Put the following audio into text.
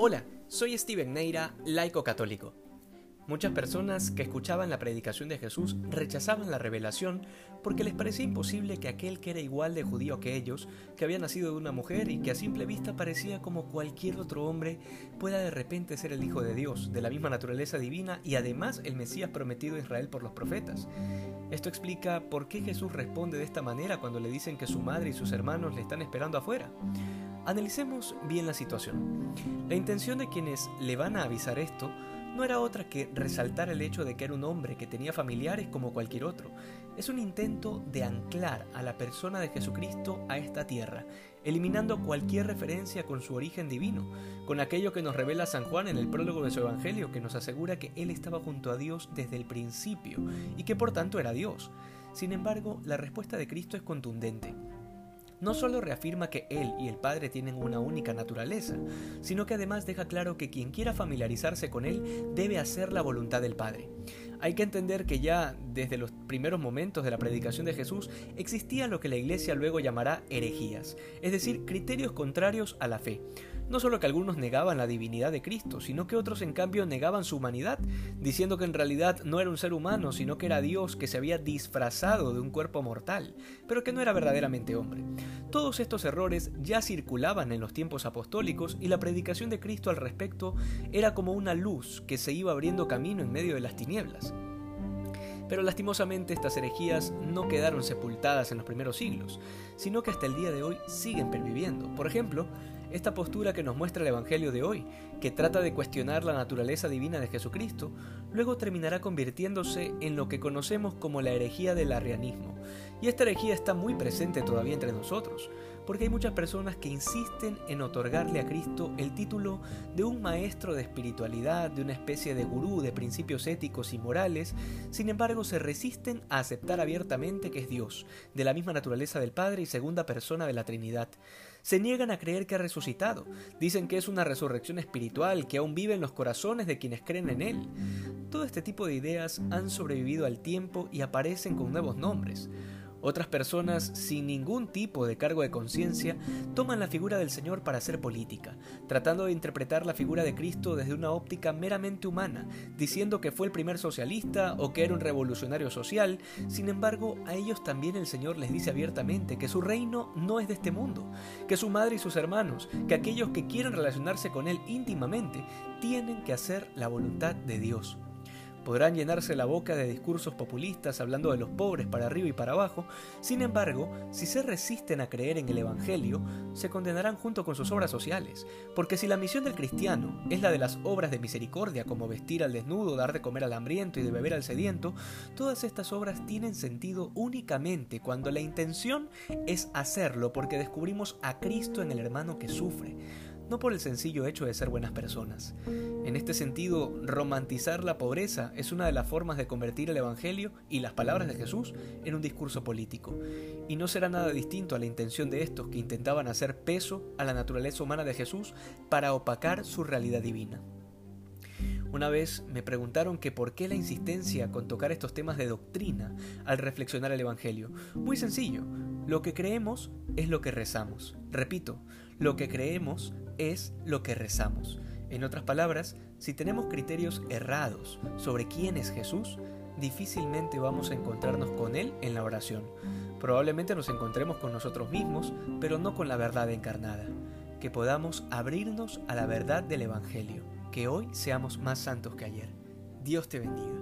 Hola, soy Steven Neira, laico católico. Muchas personas que escuchaban la predicación de Jesús rechazaban la revelación porque les parecía imposible que aquel que era igual de judío que ellos, que había nacido de una mujer y que a simple vista parecía como cualquier otro hombre, pueda de repente ser el Hijo de Dios, de la misma naturaleza divina y además el Mesías prometido a Israel por los profetas. Esto explica por qué Jesús responde de esta manera cuando le dicen que su madre y sus hermanos le están esperando afuera. Analicemos bien la situación. La intención de quienes le van a avisar esto no era otra que resaltar el hecho de que era un hombre que tenía familiares como cualquier otro. Es un intento de anclar a la persona de Jesucristo a esta tierra, eliminando cualquier referencia con su origen divino, con aquello que nos revela San Juan en el prólogo de su Evangelio, que nos asegura que él estaba junto a Dios desde el principio y que por tanto era Dios. Sin embargo, la respuesta de Cristo es contundente no solo reafirma que Él y el Padre tienen una única naturaleza, sino que además deja claro que quien quiera familiarizarse con Él debe hacer la voluntad del Padre. Hay que entender que ya desde los primeros momentos de la predicación de Jesús existía lo que la Iglesia luego llamará herejías, es decir, criterios contrarios a la fe. No solo que algunos negaban la divinidad de Cristo, sino que otros en cambio negaban su humanidad, diciendo que en realidad no era un ser humano, sino que era Dios que se había disfrazado de un cuerpo mortal, pero que no era verdaderamente hombre. Todos estos errores ya circulaban en los tiempos apostólicos y la predicación de Cristo al respecto era como una luz que se iba abriendo camino en medio de las tinieblas. Pero lastimosamente estas herejías no quedaron sepultadas en los primeros siglos, sino que hasta el día de hoy siguen perviviendo. Por ejemplo, esta postura que nos muestra el Evangelio de hoy, que trata de cuestionar la naturaleza divina de Jesucristo, luego terminará convirtiéndose en lo que conocemos como la herejía del arrianismo. Y esta herejía está muy presente todavía entre nosotros, porque hay muchas personas que insisten en otorgarle a Cristo el título de un maestro de espiritualidad, de una especie de gurú de principios éticos y morales, sin embargo se resisten a aceptar abiertamente que es Dios, de la misma naturaleza del Padre y segunda persona de la Trinidad. Se niegan a creer que ha resucitado, dicen que es una resurrección espiritual que aún vive en los corazones de quienes creen en Él. Todo este tipo de ideas han sobrevivido al tiempo y aparecen con nuevos nombres. Otras personas, sin ningún tipo de cargo de conciencia, toman la figura del Señor para hacer política, tratando de interpretar la figura de Cristo desde una óptica meramente humana, diciendo que fue el primer socialista o que era un revolucionario social. Sin embargo, a ellos también el Señor les dice abiertamente que su reino no es de este mundo, que su madre y sus hermanos, que aquellos que quieren relacionarse con Él íntimamente, tienen que hacer la voluntad de Dios. Podrán llenarse la boca de discursos populistas hablando de los pobres para arriba y para abajo, sin embargo, si se resisten a creer en el Evangelio, se condenarán junto con sus obras sociales, porque si la misión del cristiano es la de las obras de misericordia como vestir al desnudo, dar de comer al hambriento y de beber al sediento, todas estas obras tienen sentido únicamente cuando la intención es hacerlo porque descubrimos a Cristo en el hermano que sufre no por el sencillo hecho de ser buenas personas. En este sentido, romantizar la pobreza es una de las formas de convertir el Evangelio y las palabras de Jesús en un discurso político, y no será nada distinto a la intención de estos que intentaban hacer peso a la naturaleza humana de Jesús para opacar su realidad divina. Una vez me preguntaron que por qué la insistencia con tocar estos temas de doctrina al reflexionar el Evangelio. Muy sencillo, lo que creemos es lo que rezamos. Repito, lo que creemos es lo que rezamos. En otras palabras, si tenemos criterios errados sobre quién es Jesús, difícilmente vamos a encontrarnos con Él en la oración. Probablemente nos encontremos con nosotros mismos, pero no con la verdad encarnada. Que podamos abrirnos a la verdad del Evangelio. Que hoy seamos más santos que ayer. Dios te bendiga.